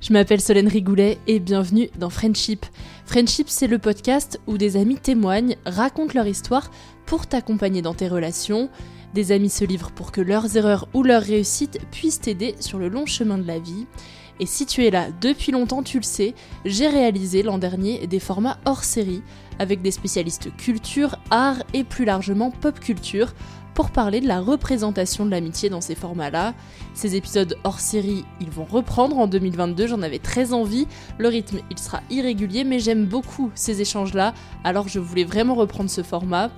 je m'appelle Solène Rigoulet et bienvenue dans Friendship. Friendship, c'est le podcast où des amis témoignent, racontent leur histoire pour t'accompagner dans tes relations. Des amis se livrent pour que leurs erreurs ou leurs réussites puissent t'aider sur le long chemin de la vie. Et si tu es là depuis longtemps, tu le sais, j'ai réalisé l'an dernier des formats hors série avec des spécialistes culture, art et plus largement pop culture pour parler de la représentation de l'amitié dans ces formats-là. Ces épisodes hors série, ils vont reprendre en 2022, j'en avais très envie. Le rythme, il sera irrégulier, mais j'aime beaucoup ces échanges-là, alors je voulais vraiment reprendre ce format.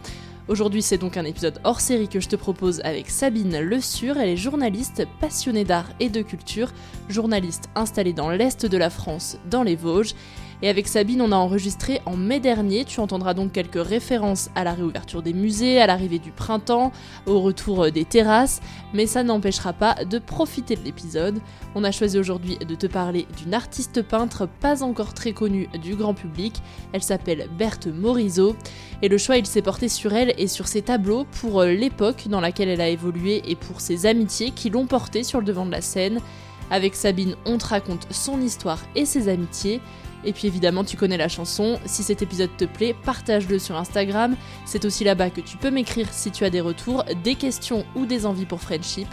Aujourd'hui, c'est donc un épisode hors série que je te propose avec Sabine Le Sur. Elle est journaliste passionnée d'art et de culture, journaliste installée dans l'est de la France, dans les Vosges. Et avec Sabine, on a enregistré en mai dernier. Tu entendras donc quelques références à la réouverture des musées, à l'arrivée du printemps, au retour des terrasses, mais ça n'empêchera pas de profiter de l'épisode. On a choisi aujourd'hui de te parler d'une artiste peintre pas encore très connue du grand public. Elle s'appelle Berthe Morisot. Et le choix, il s'est porté sur elle et sur ses tableaux pour l'époque dans laquelle elle a évolué et pour ses amitiés qui l'ont portée sur le devant de la scène. Avec Sabine, on te raconte son histoire et ses amitiés. Et puis évidemment, tu connais la chanson. Si cet épisode te plaît, partage-le sur Instagram. C'est aussi là-bas que tu peux m'écrire si tu as des retours, des questions ou des envies pour Friendship.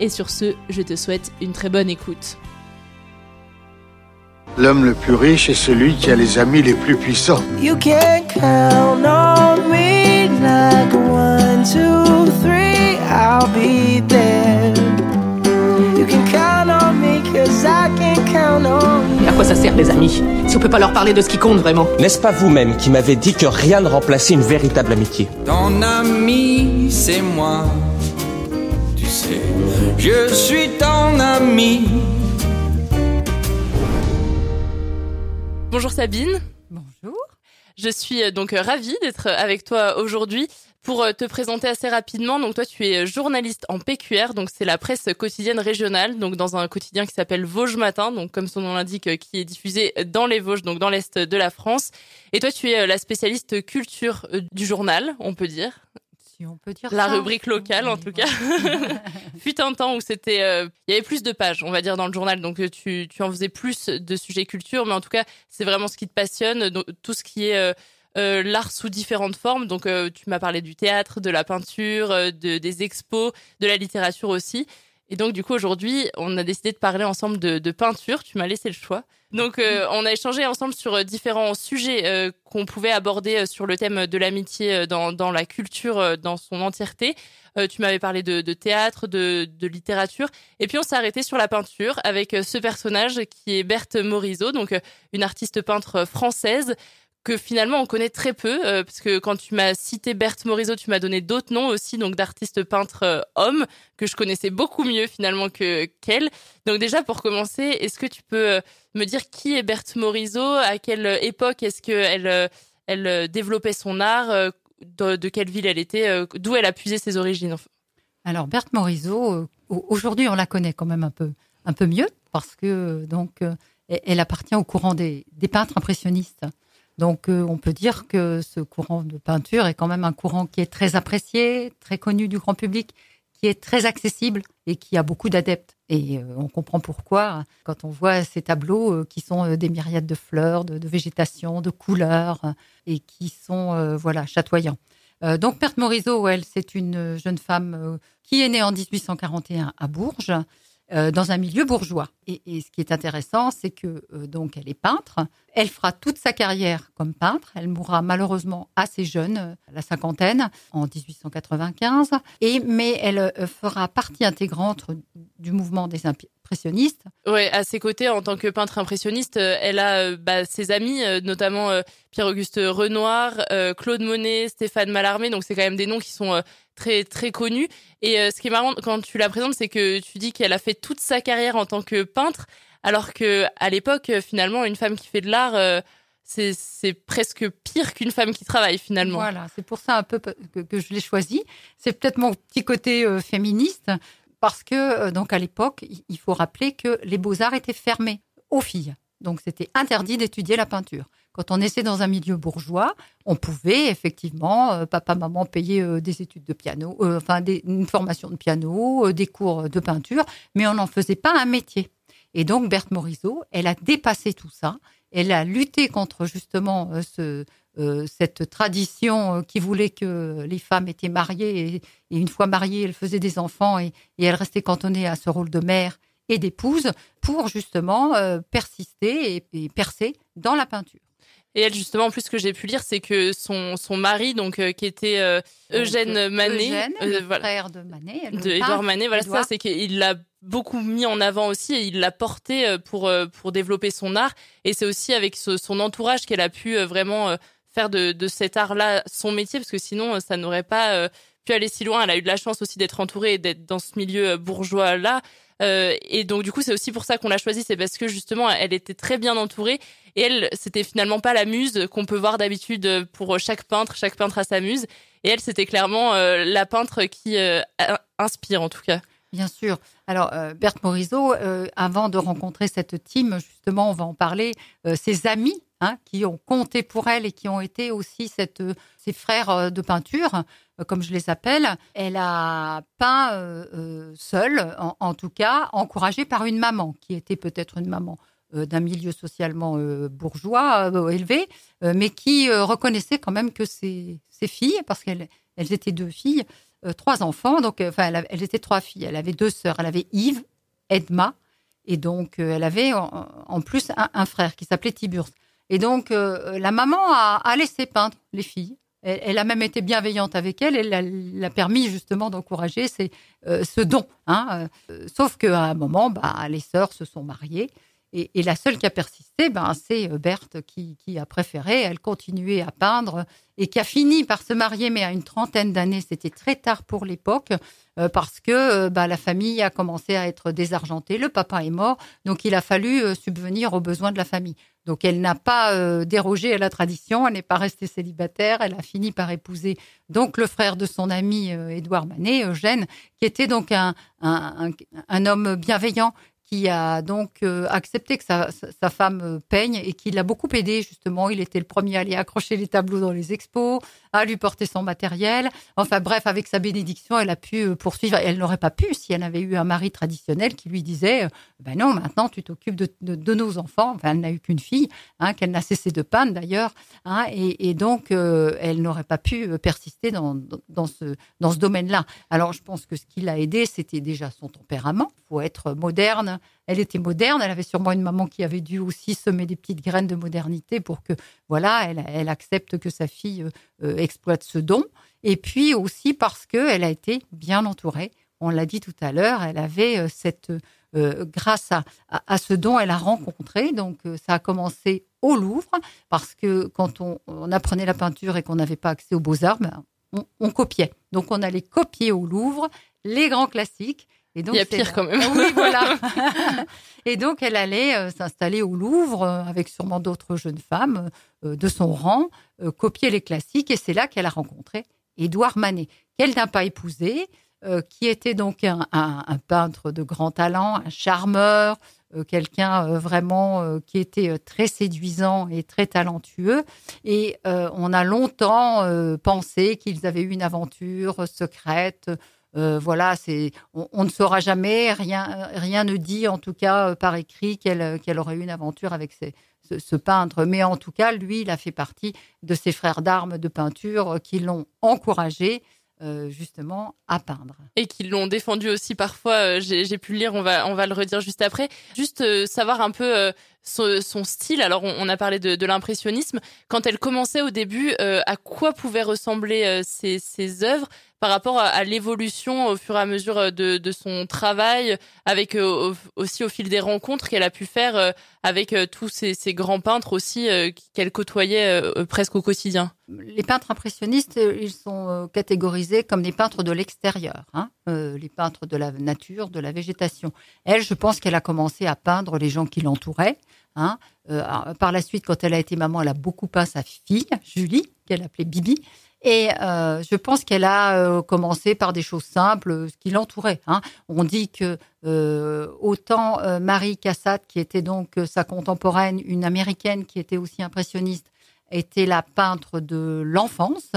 Et sur ce, je te souhaite une très bonne écoute. L'homme le plus riche est celui qui a les amis les plus puissants. You can count on me like one, two, three, I'll be there. Quoi ça sert les amis Si on peut pas leur parler de ce qui compte vraiment? N'est-ce pas vous-même qui m'avez dit que rien ne remplaçait une véritable amitié? Ton ami, c'est moi. Tu sais, je suis ton ami. Bonjour Sabine. Bonjour. Je suis euh, donc ravie d'être avec toi aujourd'hui pour te présenter assez rapidement. Donc toi, tu es journaliste en PQR, donc c'est la presse quotidienne régionale, donc dans un quotidien qui s'appelle Vosges Matin, donc comme son nom l'indique, qui est diffusé dans les Vosges, donc dans l'est de la France. Et toi, tu es la spécialiste culture du journal, on peut dire. Si on peut dire La ça. rubrique locale, en tout cas. Fut un temps où c'était, euh, il y avait plus de pages, on va dire, dans le journal, donc euh, tu, tu en faisais plus de sujets culture, mais en tout cas, c'est vraiment ce qui te passionne, donc, tout ce qui est euh, euh, l'art sous différentes formes. Donc, euh, tu m'as parlé du théâtre, de la peinture, euh, de, des expos, de la littérature aussi. Et donc, du coup, aujourd'hui, on a décidé de parler ensemble de, de peinture. Tu m'as laissé le choix. Donc, euh, on a échangé ensemble sur euh, différents sujets euh, qu'on pouvait aborder sur le thème de l'amitié dans, dans la culture dans son entièreté. Euh, tu m'avais parlé de, de théâtre, de, de littérature. Et puis, on s'est arrêté sur la peinture avec ce personnage qui est Berthe Morisot, donc une artiste peintre française que finalement on connaît très peu euh, parce que quand tu m'as cité Berthe Morisot, tu m'as donné d'autres noms aussi donc d'artistes peintres euh, hommes que je connaissais beaucoup mieux finalement que qu'elle. Donc déjà pour commencer, est-ce que tu peux euh, me dire qui est Berthe Morisot À quelle euh, époque est-ce qu'elle elle, développait son art de, quelle ville elle était D'où elle a puisé ses origines Alors Berthe Morisot, au- aujourd'hui on la connaît quand même un peu, un peu mieux parce que donc elle appartient au courant des peintres impressionnistes. Donc euh, on peut dire que ce courant de peinture est quand même un courant qui est très apprécié, très connu du grand public, qui est très accessible et qui a beaucoup d'adeptes. Et euh, on comprend pourquoi quand on voit ces tableaux euh, qui sont des myriades de fleurs, de, végétation, de couleurs et qui sont voilà chatoyants. Donc Berthe Morisot, elle, c'est une jeune femme qui est née en 1841 à Bourges, euh, dans un milieu bourgeois. Et, ce qui est intéressant, c'est que euh, donc elle est peintre. Elle fera toute sa carrière comme peintre. Elle mourra malheureusement assez jeune, euh, à la cinquantaine, en 1895. Et mais elle fera partie intégrante du mouvement des impressionnistes. Ouais, à ses côtés, en tant que peintre impressionniste, euh, elle a euh, bah, ses amis, euh, notamment euh, Pierre-Auguste Renoir, euh, Claude Monet, Stéphane Mallarmé. Donc c'est quand même des noms qui sont euh, très très connus. Et ce qui est marrant quand tu la présentes, c'est que tu dis qu'elle a fait toute sa carrière en tant que peintre, alors que à l'époque, finalement, une femme qui fait de l'art, c'est c'est presque pire qu'une femme qui travaille finalement. Voilà, c'est pour ça un peu que, que je l'ai choisi. C'est peut-être mon petit côté euh, féministe, parce que euh, donc à l'époque, il- faut rappeler que les beaux-arts étaient fermés aux filles. Donc c'était interdit d'étudier la peinture. Quand on naissait dans un milieu bourgeois, on pouvait effectivement, euh, papa, maman, payer euh, des études de piano, enfin des- une formation de piano, des cours de peinture, mais on n'en faisait pas un métier. Et donc Berthe Morisot, elle a dépassé tout ça. Elle a lutté contre justement ce, cette tradition euh, qui voulait que les femmes étaient mariées et, et une fois mariées, elles faisaient des enfants et, et elles restaient cantonnées à ce rôle de mère et d'épouse pour justement euh, persister et, et percer dans la peinture. Et elle, justement, en plus, ce que j'ai pu lire, c'est que son, son mari, donc, euh, qui était euh, Eugène Donc, Manet, Eugène, euh, le voilà, frère de Manet, de Édouard Manet, voilà, ça, c'est qu'il l'a beaucoup mis en avant aussi et il l'a porté euh, pour, euh, pour développer son art. Et c'est aussi avec ce- son entourage qu'elle a pu euh, vraiment euh, faire de, cet art-là son métier, parce que sinon, euh, ça n'aurait pas euh, pu aller si loin. Elle a eu de la chance aussi d'être entourée et d'être dans ce milieu euh, bourgeois-là. Et donc, du coup, c'est aussi pour ça qu'on l'a choisie, c'est parce que justement, elle était très bien entourée. Et elle, c'était finalement pas la muse qu'on peut voir d'habitude pour chaque peintre. Chaque peintre a sa muse. Et elle, c'était clairement la peintre qui inspire, en tout cas. Bien sûr. Alors, Berthe Morisot, avant de rencontrer cette team, justement, on va en parler, ses amis hein, qui ont compté pour elle et qui ont été aussi cette, euh, ses frères euh, de peinture, euh, comme je les appelle. Elle a peint euh, euh, seule, en, tout cas, encouragée par une maman, qui était peut-être une maman euh, d'un milieu socialement euh, bourgeois euh, élevé, euh, mais qui euh, reconnaissait quand même que ses, ses filles, parce qu'elles elles étaient deux filles, euh, trois enfants, donc euh, enfin, elle, elles étaient trois filles. Elle avait deux sœurs. Elle avait Yves, Edma Et donc, elle avait en, plus un, frère qui s'appelait Tiburce. Et donc, la maman a, laissé peindre les filles. Elle, a même été bienveillante avec elle. Elle l'a permis justement d'encourager ce don. Hein. sauf qu'à un moment, bah, les sœurs se sont mariées. Et, la seule qui a persisté, ben, c'est euh, Berthe qui, a préféré. Elle continuait à peindre et qui a fini par se marier, mais à une trentaine d'années. C'était très tard pour l'époque euh, parce que euh, ben, la famille a commencé à être désargentée. Le papa est mort, donc il a fallu subvenir aux besoins de la famille. Donc elle n'a pas dérogé à la tradition, elle n'est pas restée célibataire, elle a fini par épouser donc le frère de son ami Édouard Manet, Eugène, qui était donc un, un homme bienveillant qui a donc euh, accepté que sa, femme euh, peigne et qui l'a beaucoup aidé justement. Il était le premier à aller accrocher les tableaux dans les expos, à lui porter son matériel. Enfin bref, avec sa bénédiction, elle a pu euh, poursuivre. Elle n'aurait pas pu si elle avait eu un mari traditionnel qui lui disait ben non, maintenant tu t'occupes de, de, nos enfants. Enfin, elle n'a eu qu'une fille, hein, qu'elle n'a cessé de peindre d'ailleurs, hein, et, donc elle n'aurait pas pu persister dans, dans ce dans ce domaine-là. Alors je pense que ce qui l'a aidé, c'était déjà son tempérament. Il faut être moderne elle était moderne. Elle avait sûrement une maman qui avait dû aussi semer des petites graines de modernité pour que, voilà, elle, accepte que sa fille euh, euh, exploite ce don. Et puis aussi parce qu'elle a été bien entourée. On l'a dit tout à l'heure, elle avait euh, cette, grâce à, ce don, elle a rencontré. Donc, ça a commencé au Louvre, parce que quand on, apprenait la peinture et qu'on n'avait pas accès aux beaux-arts, ben, on, copiait. Donc, on allait copier au Louvre les grands classiques. Et donc, Il y a pire quand même. Oui, voilà. et donc, elle allait euh, s'installer au Louvre euh, avec sûrement d'autres jeunes femmes euh, de son rang, copier les classiques. Et c'est là qu'elle a rencontré Édouard Manet, qu'elle n'a pas épousé, qui était donc un, peintre de grand talent, un charmeur, quelqu'un vraiment qui était très séduisant et très talentueux. Et on a longtemps pensé qu'ils avaient eu une aventure secrète euh, voilà, c'est on, ne saura jamais, rien, rien ne dit en tout cas euh, par écrit qu'elle qu'elle aurait eu une aventure avec ce, peintre. Mais en tout cas, lui, il a fait partie de ses frères d'armes de peinture qui l'ont encouragé. Euh, justement à peindre. Et qui l'ont défendu aussi parfois, j'ai pu le lire, on va, on va le redire juste après. Juste savoir un peu son, style, alors on, a parlé de, l'impressionnisme, quand elle commençait au début, à quoi pouvaient ressembler ses œuvres? Par rapport à, l'évolution au fur et à mesure euh, de, son travail, avec euh, aussi au fil des rencontres qu'elle a pu faire euh, avec tous ces, grands peintres aussi qu'elle côtoyait presque au quotidien. Les peintres impressionnistes, ils sont catégorisés comme des peintres de l'extérieur, hein, les peintres de la nature, de la végétation. Elle, je pense qu'elle a commencé à peindre les gens qui l'entouraient. Hein. par la suite, quand elle a été maman, elle a beaucoup peint sa fille, Julie, qu'elle appelait Bibi. Et euh, je pense qu'elle a euh, commencé par des choses simples, ce qui l'entourait. Hein. On dit que euh, autant Marie Cassatt, qui était donc sa contemporaine, une américaine qui était aussi impressionniste, était la peintre de l'enfance.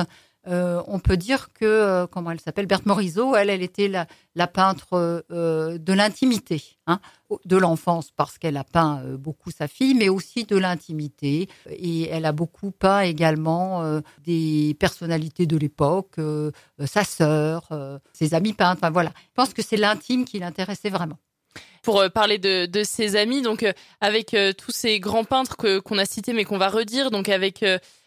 Euh, on peut dire que, euh, comment elle s'appelle, Berthe Morisot, elle, elle était la, peintre euh, de l'intimité, hein, de l'enfance, parce qu'elle a peint beaucoup sa fille, mais aussi de l'intimité. Et elle a beaucoup peint également des personnalités de l'époque, sa sœur, ses amis peintres. Enfin voilà, je pense que c'est l'intime qui l'intéressait vraiment pour parler de, ses amis. Donc, avec tous ces grands peintres qu'on a cités, mais qu'on va redire, donc avec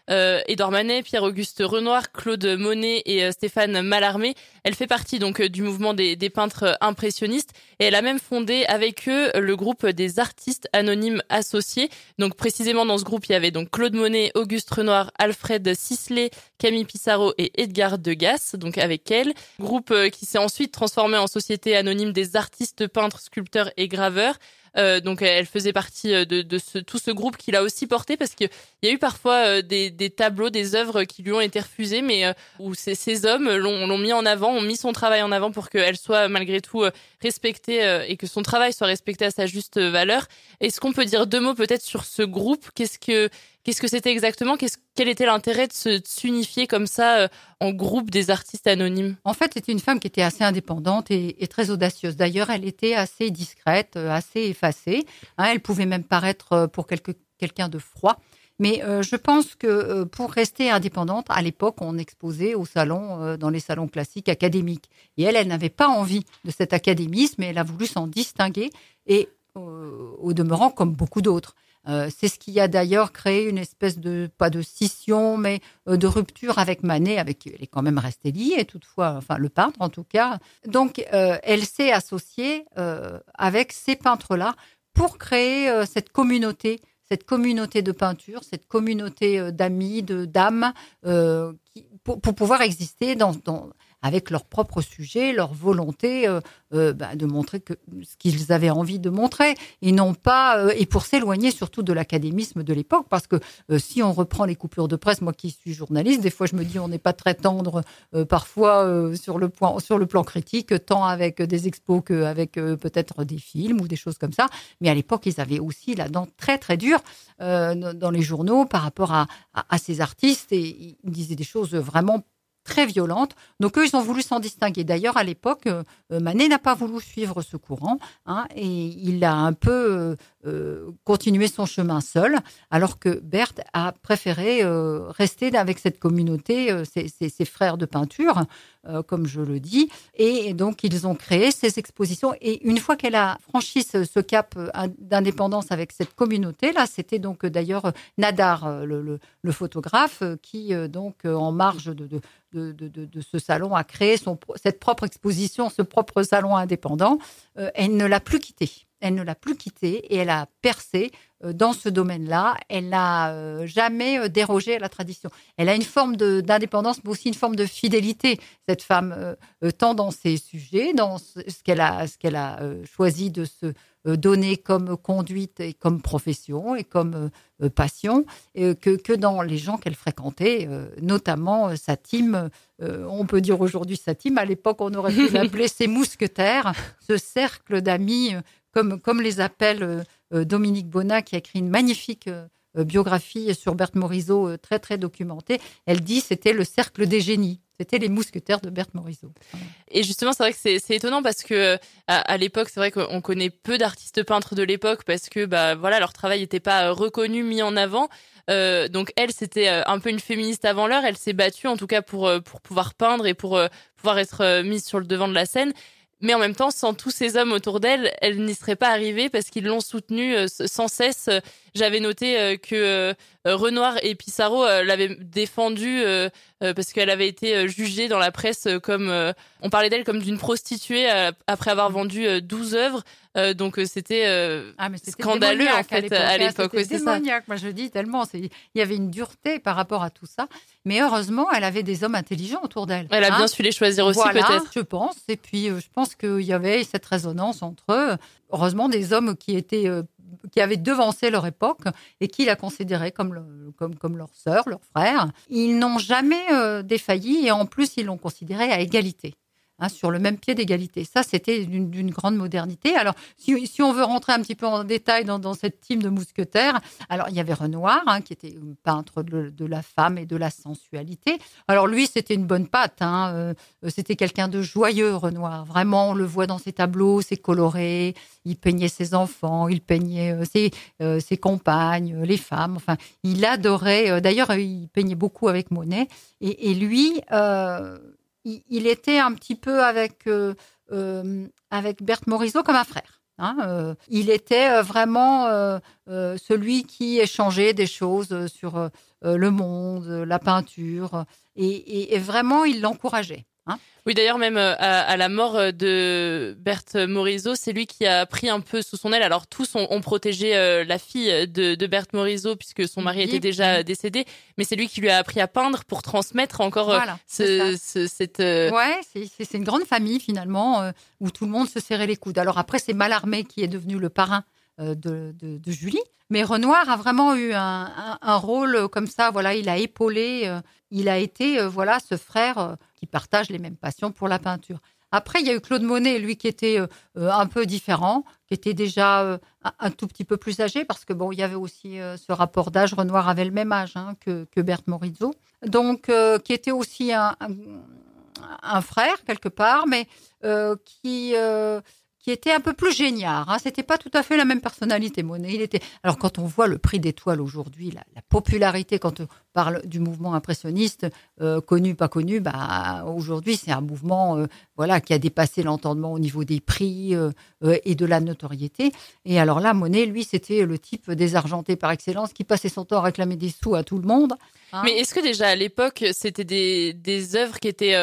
Édouard Manet, Pierre-Auguste Renoir, Claude Monet et euh, Stéphane Mallarmé. Elle fait partie donc euh, du mouvement des, peintres impressionnistes et elle a même fondé avec eux le groupe des artistes anonymes associés. Donc précisément dans ce groupe, il y avait donc Claude Monet, Auguste Renoir, Alfred Sisley, Camille Pissarro et Edgar Degas, donc avec elle. Groupe qui s'est ensuite transformé en société anonyme des artistes peintres, sculpteurs et graveurs. Euh, donc elle faisait partie euh, de, ce, tout ce groupe qu'il a aussi porté parce qu'il y a eu parfois euh, des, des, tableaux, des œuvres qui lui ont été refusées, mais où ces, ces hommes l'ont mis en avant, ont mis son travail en avant pour qu'elle soit malgré tout respectée et que son travail soit respecté à sa juste valeur. Est-ce qu'on peut dire deux mots peut-être sur ce groupe? Qu'est-ce que Qu'est-ce que c'était exactement? Quel était l'intérêt de s'unifier comme ça euh, en groupe des artistes anonymes? En fait, c'était une femme qui était assez indépendante et, très audacieuse. D'ailleurs, elle était assez discrète, euh, assez effacée. Hein. elle pouvait même paraître euh, pour quelqu'un de froid. Mais je pense que pour rester indépendante, à l'époque, on exposait au salon, dans les salons classiques académiques. Et elle, elle n'avait pas envie de cet académisme, mais elle a voulu s'en distinguer. Et au demeurant comme beaucoup d'autres. Euh, c'est ce qui a d'ailleurs créé une espèce de, pas de scission, mais euh, de rupture avec Manet, avec qui elle est quand même restée liée, toutefois, enfin le peintre en tout cas. Donc, euh, elle s'est associée avec ces peintres-là pour créer cette communauté, cette communauté de peinture, cette communauté d'amis, de d'âmes, pour, pour, pouvoir exister dans, dans avec leur propre sujet, leur volonté euh, euh, bah, de montrer ce qu'ils avaient envie de montrer, et non pas euh, et pour s'éloigner surtout de l'académisme de l'époque, parce que si on reprend les coupures de presse, moi qui suis journaliste, des fois je me dis on n'est pas très tendre parfois sur le point sur le plan critique, tant avec des expos qu'avec peut-être des films ou des choses comme ça. Mais à l'époque, ils avaient aussi la dent très très dure dans les journaux par rapport à ces artistes et ils disaient des choses vraiment très violente. Donc eux, ils ont voulu s'en distinguer. D'ailleurs, à l'époque, euh, Manet n'a pas voulu suivre ce courant hein, et il a un peu euh, euh, continué son chemin seul, alors que Berthe a préféré rester avec cette communauté, ses, frères de peinture, comme je le dis. Et donc, ils ont créé ces expositions. Et une fois qu'elle a franchi ce, cap d'indépendance avec cette communauté-là, c'était donc d'ailleurs Nadar, le, photographe, qui, donc, en marge de, ce salon a créé cette propre exposition, ce propre salon indépendant, euh, elle ne l'a plus quitté. Elle ne l'a plus quitté et elle a percé euh, dans ce domaine-là. Elle n'a euh, jamais dérogé à la tradition. Elle a une forme d'indépendance, mais aussi une forme de fidélité, cette femme, tant dans ses sujets, dans ce qu'elle a, ce qu'elle a choisi de se euh, donné comme conduite et comme profession et comme euh, euh, passion, que, que dans les gens qu'elle fréquentait, notamment sa team. on peut dire aujourd'hui sa team. À l'époque, on aurait pu l'appeler ses mousquetaires, ce cercle d'amis, comme, les appelle Dominique Bonnat, qui a écrit une magnifique biographie sur Berthe Morisot, très très documentée. Elle dit c'était le cercle des génies. C'était les mousquetaires de Berthe Morisot. Et justement, c'est vrai que c'est étonnant parce que à, l'époque, c'est vrai qu'on connaît peu d'artistes peintres de l'époque parce que bah voilà, leur travail n'était pas euh, reconnu, mis en avant. Euh, donc elle, c'était euh, un peu une féministe avant l'heure. Elle s'est battue en tout cas pour pour pouvoir peindre et pour pouvoir être mise sur le devant de la scène. Mais en même temps, sans tous ces hommes autour d'elle, elle n'y serait pas arrivée parce qu'ils l'ont soutenue sans cesse. J'avais noté que Renoir et Pissarro l'avaient défendue euh, parce qu'elle avait été euh, jugée dans la presse euh, comme on parlait d'elle comme d'une prostituée après avoir vendu 12 œuvres. donc c'était ah, scandaleux en fait à l'époque. C'était démoniaque. Moi je dis tellement, il y avait une dureté par rapport à tout ça. Mais heureusement, elle avait des hommes intelligents autour d'elle. Elle a bien hein. su les choisir aussi peut-être. Je pense. Et puis je pense qu'il y avait cette résonance entre eux. Heureusement, des hommes qui étaient qui avaient devancé leur époque et qui la considéraient comme, comme, comme leur sœur, leur frère. Ils n'ont jamais euh, défailli et en plus, ils l'ont considérée à égalité. Hein, sur le même pied d'égalité. Ça, c'était d'une grande modernité. Alors, si, on veut rentrer un petit peu en détail dans, cette team de mousquetaires, alors il y avait Renoir, hein, qui était peintre de, la femme et de la sensualité. Alors lui, c'était une bonne patte. Hein, euh, c'était quelqu'un de joyeux, Renoir. Vraiment, on le voit dans ses tableaux, c'est coloré. Il peignait ses enfants, il peignait euh, ses, euh, ses, compagnes, les femmes. Enfin, il adorait. D'ailleurs, il peignait beaucoup avec Monet. Et, et lui il, était un petit peu avec, euh, euh, avec Berthe Morisot comme un frère. Hein, euh. il était vraiment celui qui échangeait des choses sur le monde, la peinture, et vraiment il l'encourageait. Hein. oui, d'ailleurs, même euh, à, la mort euh, de Berthe Morisot, c'est lui qui a pris un peu sous son aile. Alors, tous ont, protégé euh, la fille de, Berthe Morisot puisque son mari était déjà décédé, mais c'est lui qui lui a appris à peindre pour transmettre encore ce, cette. Ouais, c'est une grande famille finalement où tout le monde se serrait les coudes. Alors après, c'est Malarmé qui est devenu le parrain de, Julie. Mais Renoir a vraiment eu un, rôle comme ça. Voilà, il a épaulé, il a été voilà ce frère qui partagent les mêmes passions pour la peinture. Après, il y a eu Claude Monet, lui qui était euh, euh, un peu différent, qui était déjà euh, un, tout petit peu plus âgé, parce que bon, il y avait aussi ce rapport d'âge. Renoir avait le même âge hein, que, Berthe Morizot, donc qui était aussi un, frère quelque part, mais qui qui était un peu plus génial. Hein. C'était pas tout à fait la même personnalité, Monet. Il était. Alors quand on voit le prix d'étoile aujourd'hui, la, popularité quand on parle du mouvement impressionniste, euh, connu pas connu, bah aujourd'hui c'est un mouvement euh, voilà qui a dépassé l'entendement au niveau des prix euh, et de la notoriété. Et alors là, Monet, lui, c'était le type désargenté par excellence qui passait son temps à réclamer des sous à tout le monde. Hein. Mais est-ce que déjà à l'époque c'était des des œuvres qui étaient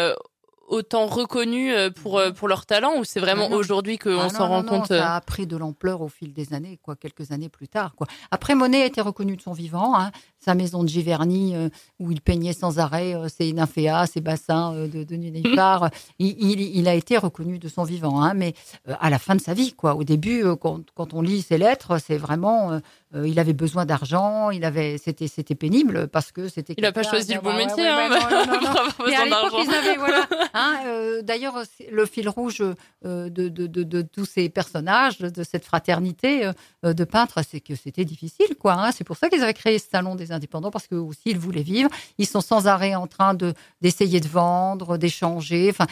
autant reconnus euh, pour, euh, pour leur talent ou c'est vraiment aujourd'hui qu'on ah s'en rend compte Ça euh a pris de l'ampleur au fil des années, quoi, quelques années plus tard. Quoi. Après, Monet a été reconnu de son vivant. Hein. Sa maison de Giverny, où il peignait sans arrêt ses nymphéas, ses bassins de, de Nénuphar, il, il, a été reconnu de son vivant. Hein. Mais à la fin de sa vie, quoi. au début, quand, quand on lit ses lettres, c'est vraiment euh, il avait besoin d'argent, il avait, c'était, c'était pénible parce que c'était. Il n'a pas choisi le bon métier. d'ailleurs, le fil rouge euh, de, de, de, tous ces personnages, de cette fraternité euh, de peintres, c'est que c'était difficile, quoi. Hein. C'est pour ça qu'ils avaient créé ce salon des indépendants parce que aussi ils voulaient vivre. Ils sont sans arrêt en train de d'essayer de vendre, d'échanger. Enfin,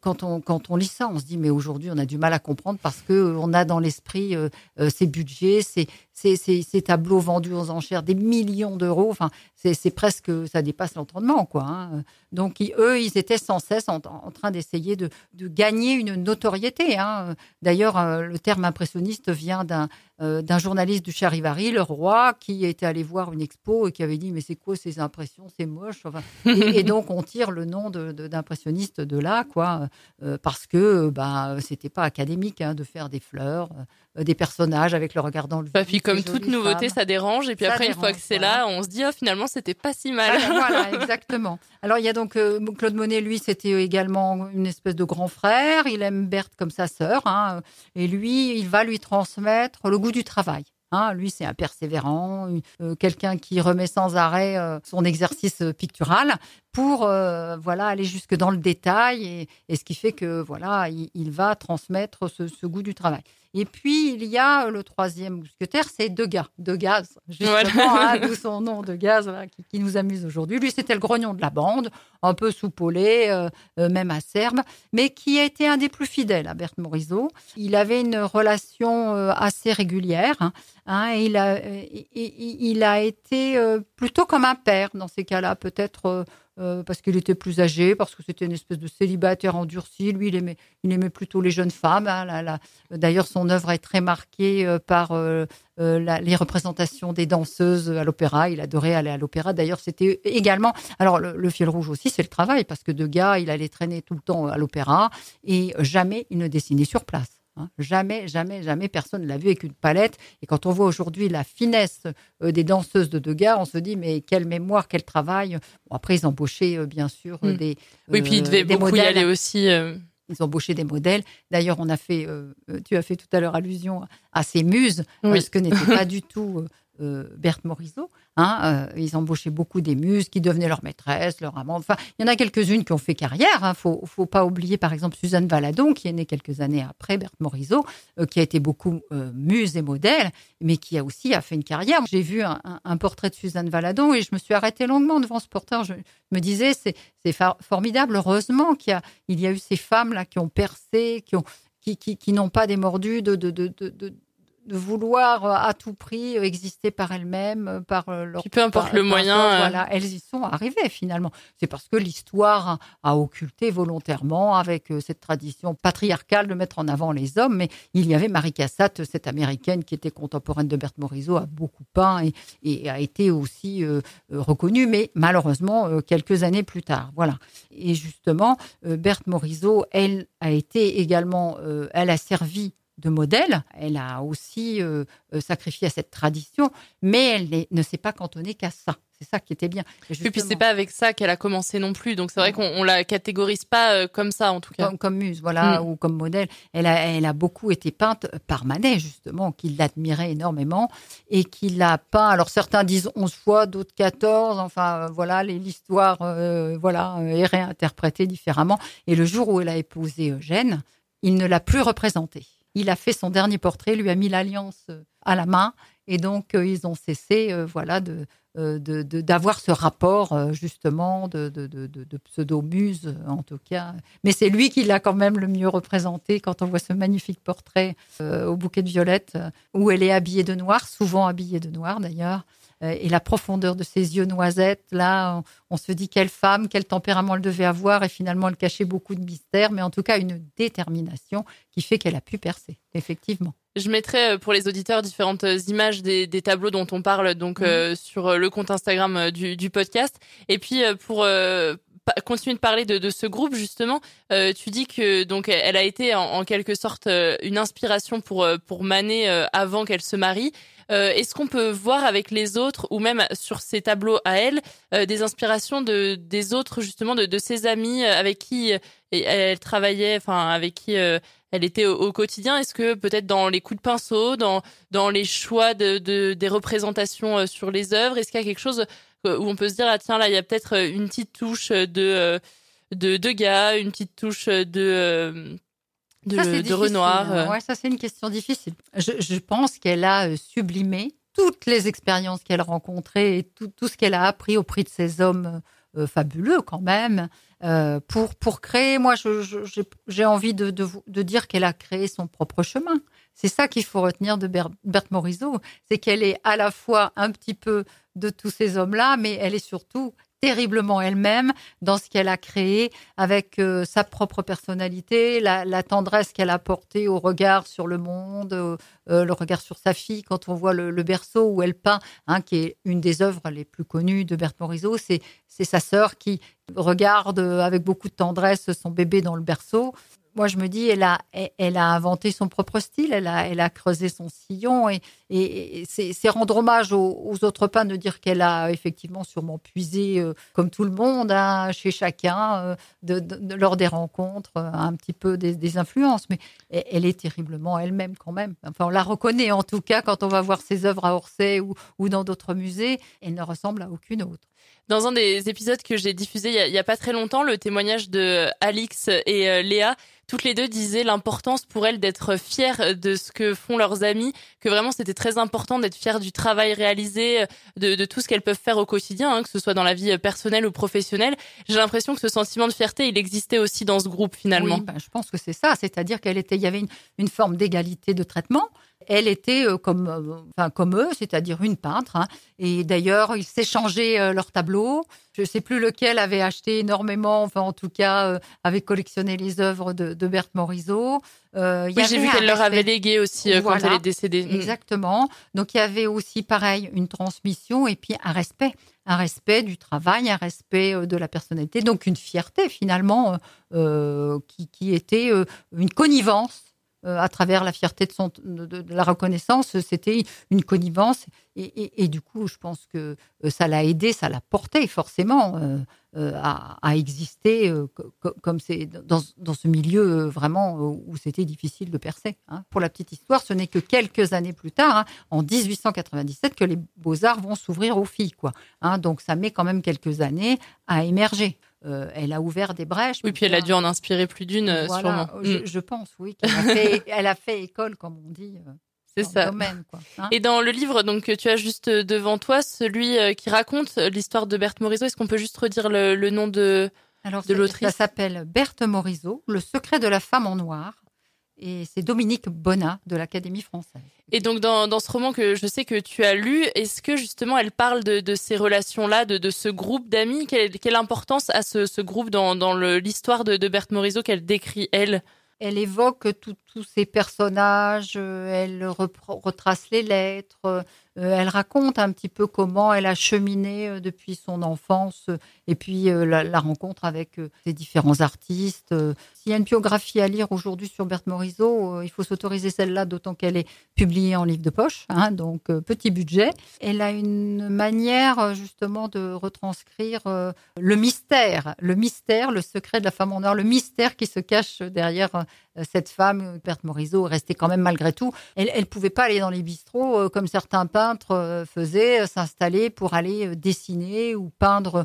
quand on quand on lit ça, on se dit mais aujourd'hui on a du mal à comprendre parce que on a dans l'esprit ces budgets, ces ces, tableaux vendus aux enchères des millions d'euros. Enfin, c'est presque, ça dépasse l'entendement, quoi. Hein. Donc, eux, ils étaient sans cesse en, train d'essayer de, gagner une notoriété. Hein. D'ailleurs, euh, le terme impressionniste vient d'un euh, d'un journaliste du Charivari, le roi, qui était allé voir une expo et qui avait dit mais c'est quoi ces impressions, c'est moche. et, donc on tire le nom d'impressionniste de, là, quoi, euh, parce que bah c'était pas académique hein, de faire des fleurs, des personnages avec le regard dans le. Bah, puis comme toute nouveauté, ça dérange. Et puis après, une fois que c'est là, on se dit oh, finalement c'était pas si mal. voilà, exactement. Alors il y a donc euh, Claude Monet, lui, c'était également une espèce de grand frère. Il aime Berthe comme sa sœur, hein, et lui, il va lui transmettre le goût du travail. Hein, lui, c'est un persévérant, euh, quelqu'un qui remet sans arrêt euh, son exercice pictural pour voilà aller jusque dans le détail et, ce qui fait que voilà il, va transmettre ce, goût du travail. Et puis, il y a le troisième mousquetaire, c'est Degas. Degas, justement, hein, d'où son nom, Degas, voilà, qui, nous amuse aujourd'hui. Lui, c'était le grognon de la bande, un peu soupolé, euh, euh, même acerbe, mais qui a été un des plus fidèles à Berthe Morisot. Il avait une relation euh, assez régulière. Hein, hein il, a, il, a été plutôt comme un père dans ces cas-là, peut-être euh, parce qu'il était plus âgé, parce que c'était une espèce de célibataire endurci. Lui, il aimait, il aimait plutôt les jeunes femmes. Hein, D'ailleurs, son œuvre est très marquée euh, par euh, les représentations des danseuses à l'opéra. Il adorait aller à l'opéra. D'ailleurs, c'était également. Alors, le, fil rouge aussi, c'est le travail, parce que de gars, il allait traîner tout le temps à l'opéra et jamais il ne dessinait sur place. Hein. Jamais, jamais, jamais personne ne l'a vu avec une palette. Et quand on voit aujourd'hui la finesse euh, des danseuses de Degas, on se dit mais quelle mémoire, quel travail. après, ils embauchaient euh, bien sûr mm. des. oui, puis ils devaient beaucoup modèles. y aller aussi. Euh. Ils embauché des modèles. D'ailleurs, on a fait, tu as fait tout à l'heure allusion à ces muses, ce que n'était pas du tout Berthe Morisot. Hein, euh, ils embauchaient beaucoup des muses qui devenaient leur maîtresse, leur amante. Enfin, il y en a quelques-unes qui ont fait carrière. Il hein. faut, faut pas oublier, par exemple, Suzanne Valadon, qui est née quelques années après Berthe Morisot, euh, qui a été beaucoup euh, muse et modèle, mais qui a aussi a fait une carrière. J'ai vu un, portrait de Suzanne Valadon et je me suis arrêtée longuement devant ce portrait. Je me disais, c'est formidable. Heureusement qu'il y a, eu ces femmes-là qui ont percé, qui ont qui, qui, qui n'ont pas démordu de de vouloir euh, à tout prix euh, exister par elles-mêmes, euh, par leur. peu importe le moyen. voilà, elles y sont arrivées finalement. C'est parce que l'histoire a occulté volontairement avec cette tradition patriarcale de mettre en avant les hommes. Mais il y avait Marie Cassatt, cette américaine qui était contemporaine de Berthe Morisot, a beaucoup peint et, a été aussi reconnue, mais malheureusement quelques années plus tard. Voilà. Et justement, Berthe Morisot, elle a été également, elle a servi de modèle. Elle a aussi euh, euh, sacrifié à cette tradition, mais elle ne s'est pas cantonnée qu'à ça. C'est ça qui était bien. Et, puis c'est pas avec ça qu'elle a commencé non plus. Donc c'est vrai qu'on la catégorise pas euh, comme ça en tout cas. Comme, muse, voilà, mm. ou comme modèle. Elle a, elle a beaucoup été peinte par Manet justement, qui l'admirait énormément et qui l'a peint. Alors certains disent 11 fois, d'autres 14. Enfin voilà, l'histoire voilà est réinterprétée différemment. Et le jour où elle a épousé Eugène, il ne l'a plus représentée il a fait son dernier portrait, lui a mis l'alliance euh, à la main, et donc euh, ils ont cessé, euh, voilà, de, d'avoir ce rapport justement de, pseudo-muse en tout cas. Mais c'est lui qui l'a quand même le mieux représenté quand on voit ce magnifique portrait au bouquet de violettes où elle est habillée de noir, souvent habillée de noir d'ailleurs. Euh, et la profondeur de ses yeux noisettes, là, on, on se dit quelle femme, quel tempérament elle devait avoir, et finalement elle cachait beaucoup de mystères, mais en tout cas une détermination qui fait qu'elle a pu percer, effectivement. Je mettrai euh, pour les auditeurs différentes euh, images des, des tableaux dont on parle donc euh, sur le compte Instagram du, du podcast. Et puis pour euh, continuer de parler de, de ce groupe justement, euh, tu dis que donc elle a été en, en quelque sorte une inspiration pour pour Manet avant qu'elle se marie. Euh, Est-ce qu'on peut voir avec les autres ou même sur ces tableaux à elle euh, des inspirations de des autres justement de, de ses amis euh, avec qui elle travaillait, enfin avec qui elle était au, quotidien? Est-ce que peut-être dans les coups de pinceau, dans dans les choix de, de des représentations sur les œuvres, est-ce qu'il y a quelque chose où on peut se dire ah tiens là il y a peut-être une petite touche de de de gars, une petite touche de de, Ça, c'est de Renoir. hein. euh. Ouais, ça, c'est une question difficile. Je, je pense qu'elle a euh, sublimé toutes les expériences qu'elle a rencontrées et tout, tout ce qu'elle a appris au prix de ces hommes euh, fabuleux, quand même, euh, pour, pour créer. Moi, j'ai envie de, de, de dire qu'elle a créé son propre chemin. C'est ça qu'il faut retenir de Ber- Berthe Morisot. C'est qu'elle est à la fois un petit peu de tous ces hommes-là, mais elle est surtout terriblement elle-même dans ce qu'elle a créé avec euh, sa propre personnalité, la, tendresse qu'elle a portée au regard sur le monde, euh, le regard sur sa fille. Quand on voit le, berceau où elle peint, hein, qui est une des œuvres les plus connues de Berthe Morisot, c'est sa sœur qui regarde avec beaucoup de tendresse son bébé dans le berceau. Moi, je me dis, elle a, elle, a inventé son propre style, elle a, elle a creusé son sillon et, c'est rendre hommage aux, autres peintres de dire qu'elle a effectivement sûrement puisé, euh, comme tout le monde, hein, chez chacun, euh, lors des rencontres, euh, un petit peu des, influences, mais elle, est terriblement elle-même quand même. Enfin, on la reconnaît en tout cas quand on va voir ses œuvres à Orsay ou dans d'autres musées, elle ne ressemble à aucune autre. Dans un des épisodes que j'ai diffusé il y, a, pas très longtemps, le témoignage de Alix et euh, Léa, toutes les deux disaient l'importance pour elles d'être fières de ce que font leurs amis, que vraiment c'était très important d'être fières du travail réalisé, de, de tout ce qu'elles peuvent faire au quotidien, hein, que ce soit dans la vie personnelle ou professionnelle. J'ai l'impression que ce sentiment de fierté, il existait aussi dans ce groupe finalement. Oui, ben, je pense que c'est ça, c'est-à-dire qu'elle était, il y avait une forme d'égalité de traitement. Elle était euh, comme, euh, enfin, comme eux, c'est-à-dire une peintre. hein. Et d'ailleurs, ils s'échangeaient euh, leurs tableaux. Je ne sais plus lequel avait acheté énormément, enfin en tout cas, avait collectionné les œuvres de, de Berthe Morisot. Euh, Oui, j'ai vu qu'elle leur avait légué aussi euh, quand elle est décédée. Mm. Exactement. Donc il y avait aussi pareil une transmission et puis un respect, un respect du travail, un respect euh, de la personnalité, donc une fierté finalement qui, qui était une connivence. Euh, à travers la fierté de, son, de, la reconnaissance, c'était une connivence. Et, du coup, je pense que euh, ça l'a aidé, ça l'a porté forcément euh, à, exister co- co- comme c'est dans, dans ce milieu vraiment où c'était difficile de percer. hein. Pour la petite histoire, ce n'est que quelques années plus tard, hein, en 1897, que les beaux-arts vont s'ouvrir aux filles. Quoi, hein. Donc ça met quand même quelques années à émerger. Euh, elle a ouvert des brèches. Oui, puis elle a dû en inspirer plus d'une, euh, Voilà, sûrement. Je, Mm. je pense, oui. qu'elle a fait- elle a fait école, comme on dit. euh, C'est ça. domaine, quoi, hein. Et dans le livre donc que tu as juste devant toi, celui euh, qui raconte l'histoire de Berthe Morisot, est-ce qu'on peut juste redire le, le nom de Alors, de l'autrice Ça s'appelle Berthe Morisot, Le secret de la femme en noir. Et c'est Dominique Bonnat de l'Académie française. Et donc dans, dans ce roman que je sais que tu as lu, est-ce que justement elle parle de, de ces relations-là, de, de ce groupe d'amis? Quelle, quelle importance a ce, ce groupe dans, dans l'histoire de, de Berthe Morisot qu'elle décrit elle? Elle évoque tout- tous ces personnages, euh, elle retrace les lettres, euh, elle raconte un petit peu comment elle a cheminé euh, depuis son enfance euh, et puis euh, la, rencontre avec euh, ces différents artistes. Euh, S'il y a une biographie à lire aujourd'hui sur Berthe Morisot, euh, il faut s'autoriser celle-là, d'autant qu'elle est publiée en livre de poche, hein, donc euh, petit budget. Elle a une manière euh, justement de retranscrire euh, le mystère, le mystère, le secret de la femme en or, le mystère qui se cache derrière cette femme, Berthe Morisot, restait quand même malgré tout. Elle ne pouvait pas aller dans les bistrots comme certains peintres faisaient, s'installer pour aller dessiner ou peindre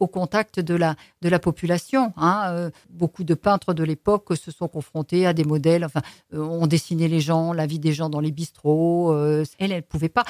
au contact de la, de la population. Hein. Beaucoup de peintres de l'époque se sont confrontés à des modèles, enfin, ont dessiné les gens, la vie des gens dans les bistrots. elle, elle ne pouvait pas.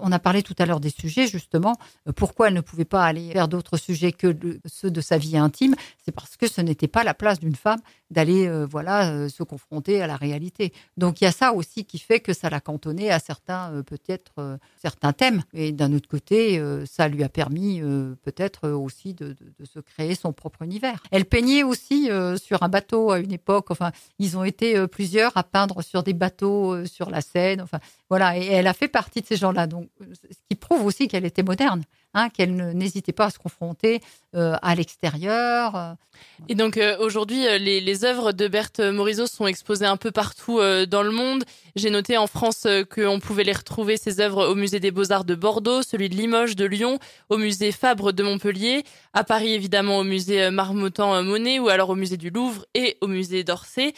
On a parlé tout à l'heure des sujets, justement. Euh, pourquoi elle ne pouvait pas aller vers d'autres sujets que ceux de sa vie intime? C'est parce que ce n'était pas la place d'une femme d'aller euh, voilà euh, se confronter à la réalité. Donc il y a ça aussi qui fait que ça l'a cantonné à certains peut-être certains thèmes. Et d'un autre côté, ça lui a permis peut-être aussi de, se créer son propre univers. Elle peignait aussi sur un bateau à une époque. Enfin, ils ont été plusieurs à peindre sur des bateaux sur la Seine. Enfin, voilà. Et elle a fait partie de ces gens-là. Donc, ce qui prouve aussi qu'elle était moderne. Hein, qu'elle n'hésitait pas à se confronter euh, à l'extérieur. Euh. Et donc euh, aujourd'hui, les, œuvres de Berthe Morisot sont exposées un peu partout dans le monde. J'ai noté en France qu'on pouvait les retrouver, ces œuvres, au musée des Beaux-Arts de Bordeaux, celui de Limoges, de Lyon, au musée Fabre de Montpellier, à Paris évidemment au musée Marmottan-Monet ou alors au musée du Louvre et au musée d'Orsay.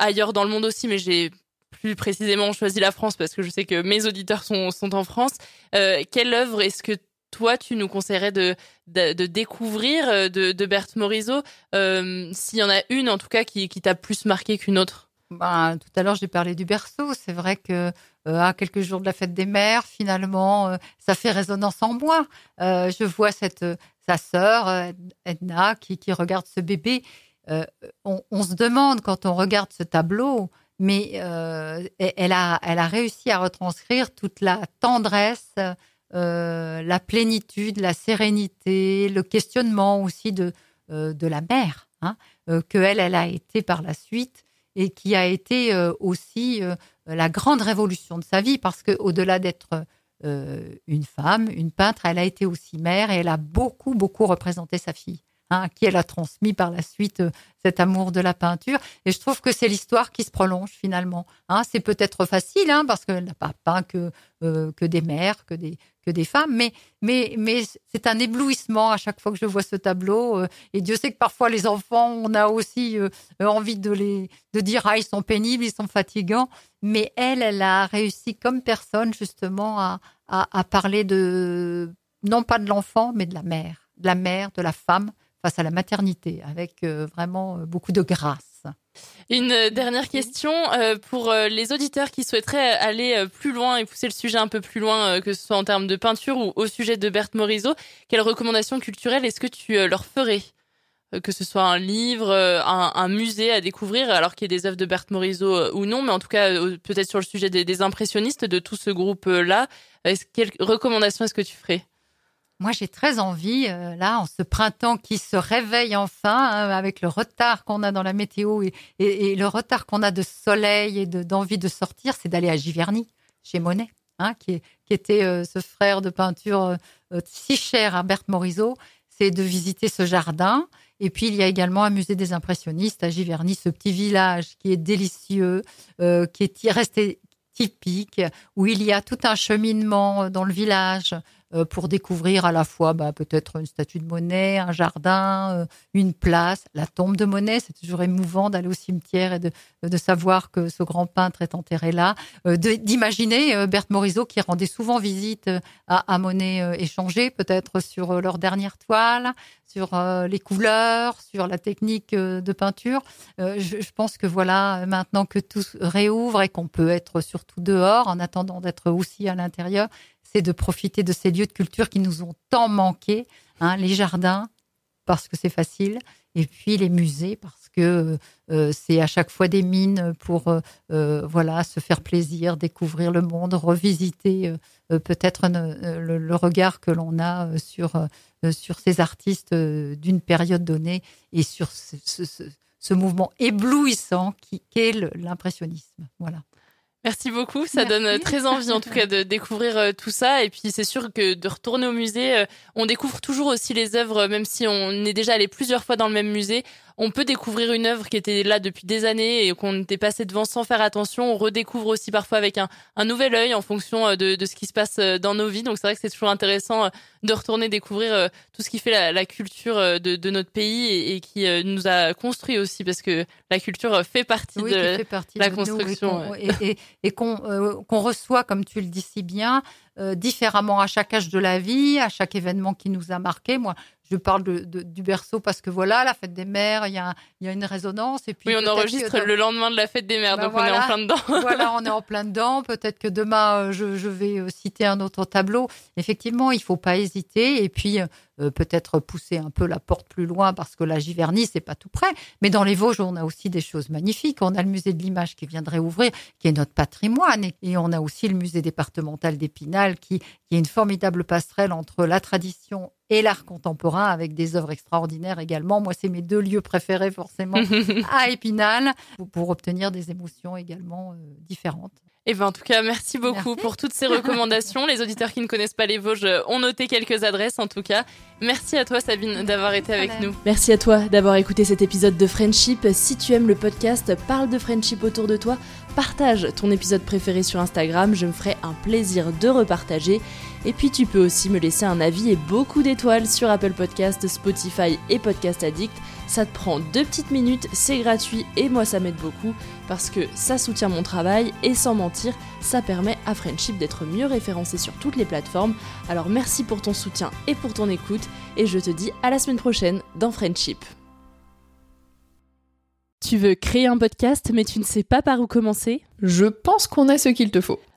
ailleurs dans le monde aussi, mais j'ai plus précisément choisi la France parce que je sais que mes auditeurs sont, sont en France. quelle œuvre est-ce que toi, tu nous conseillerais de, de, découvrir euh, de, Berthe Morisot, euh, s'il y en a une en tout cas qui, qui t'a plus marqué qu'une autre? Ben, Tout à l'heure, j'ai parlé du berceau. C'est vrai que euh, à quelques jours de la fête des mères, finalement, ça fait résonance en moi. je vois cette sa sœur Edna qui, qui regarde ce bébé. On, on, se demande quand on regarde ce tableau, mais elle a elle a réussi à retranscrire toute la tendresse euh, la plénitude, la sérénité, le questionnement aussi de, euh, de la mère, hein, euh, que elle, a été par la suite et qui a été aussi la grande révolution de sa vie parce que au-delà d'être une femme, une peintre, elle a été aussi mère et elle a beaucoup beaucoup représenté sa fille. Hein, qui elle a transmis par la suite cet amour de la peinture. Et je trouve que c'est l'histoire qui se prolonge finalement. Hein, c'est peut-être facile hein, parce qu'elle n'a pas peint que, que des mères, que des, que des femmes, mais, mais, mais c'est un éblouissement à chaque fois que je vois ce tableau. Euh, et Dieu sait que parfois les enfants, on a aussi euh, envie de les de dire ah ils sont pénibles, ils sont fatigants, mais elle, elle a réussi comme personne justement à, à, parler de non pas de l'enfant, mais de la mère, de la mère, de la femme face à la maternité, avec euh, vraiment beaucoup de grâce. Une euh, dernière question euh, pour euh, les auditeurs qui souhaiteraient aller plus loin et pousser le sujet un peu plus loin, que ce soit en termes de peinture ou au sujet de Berthe Morisot. Quelles recommandations culturelles est-ce que tu leur ferais? Que ce soit un livre, un, musée à découvrir, alors qu'il y ait des œuvres de Berthe Morisot ou non, mais en tout cas peut-être sur le sujet des, impressionnistes de tout ce groupe-là. Quelles recommandations est-ce que tu ferais? Moi, j'ai très envie, euh, là, en ce printemps qui se réveille enfin, hein, avec le retard qu'on a dans la météo et, le retard qu'on a de soleil et d'envie de, sortir, c'est d'aller à Giverny, chez Monet, hein, qui, était euh, ce frère de peinture euh, si cher à Berthe Morisot. C'est de visiter ce jardin. Et puis, il y a également un musée des impressionnistes à Giverny, ce petit village qui est délicieux, qui est resté typique, où il y a tout un cheminement dans le village pour découvrir à la fois bah, peut-être une statue de Monet, un jardin, euh, une place, la tombe de Monet. C'est toujours émouvant d'aller au cimetière et de, de, savoir que ce grand peintre est enterré là. Euh, d'imaginer Berthe Morisot qui rendait souvent visite à, à Monet échanger peut-être sur leur dernière toile, sur les couleurs, sur la technique de peinture. Je, je, pense que voilà, maintenant que tout réouvre et qu'on peut être surtout dehors en attendant d'être aussi à l'intérieur, c'est de profiter de ces lieux de culture qui nous ont tant manqué, hein, les jardins parce que c'est facile, et puis les musées parce que euh, c'est à chaque fois des mines pour euh, euh, voilà se faire plaisir, découvrir le monde, revisiter peut-être le, regard que l'on a sur sur ces artistes d'une période donnée et sur ce, mouvement éblouissant qui qu'est l'impressionnisme. Voilà. Merci beaucoup, ça donne très envie en tout cas de découvrir euh, tout ça. Et puis c'est sûr que de retourner au musée, euh, on découvre toujours aussi les œuvres même si on est déjà allé plusieurs fois dans le même musée, on peut découvrir une œuvre qui était là depuis des années et qu'on était passé devant sans faire attention. On redécouvre aussi parfois avec un, un nouvel œil en fonction euh, de, de, ce qui se passe euh, dans nos vies. Donc c'est vrai que c'est toujours intéressant de retourner découvrir tout ce qui fait la, la culture de, de, notre pays et, qui nous a construit aussi parce que la culture fait partie de fait partie la de construction. et qu'on reçoit, comme tu le dis si bien, différemment à chaque âge de la vie, à chaque événement qui nous a marqué. Moi, je parle de, du berceau parce que voilà, la fête des mères, il y a, y a une résonance. Et puis oui, on enregistre le lendemain de la fête des mères, ben donc on est en plein dedans. voilà, on est en plein dedans. Peut-être que demain, euh, je, je, vais euh, citer un autre tableau. Effectivement, il faut pas hésiter. Et puis, euh, peut-être pousser un peu la porte plus loin parce que la Giverny, c'est pas tout près. Mais dans les Vosges, on a aussi des choses magnifiques. On a le musée de l'image qui viendrait ouvrir, qui est notre patrimoine. Et, on a aussi le musée départemental d'Épinal qui, qui est une formidable passerelle entre la tradition et l'art contemporain avec des œuvres extraordinaires également. Moi, c'est mes deux lieux préférés forcément à Épinal pour, obtenir des émotions également euh, différentes. Et eh ben, en tout cas, merci beaucoup pour toutes ces recommandations. les auditeurs qui ne connaissent pas les Vosges ont noté quelques adresses en tout cas. Merci à toi Sabine d'avoir été avec nous. Merci à toi d'avoir écouté cet épisode de Friendship. Si tu aimes le podcast, parle de Friendship autour de toi, partage ton épisode préféré sur Instagram, je me ferai un plaisir de repartager. Et puis tu peux aussi me laisser un avis et beaucoup d'étoiles sur Apple Podcast, Spotify et Podcast Addict. Ça te prend deux petites minutes, c'est gratuit et moi ça m'aide beaucoup parce que ça soutient mon travail et sans mentir, ça permet à Friendship d'être mieux référencé sur toutes les plateformes. Alors merci pour ton soutien et pour ton écoute et je te dis à la semaine prochaine dans Friendship. Tu veux créer un podcast mais tu ne sais pas par où commencer? Je pense qu'on a ce qu'il te faut.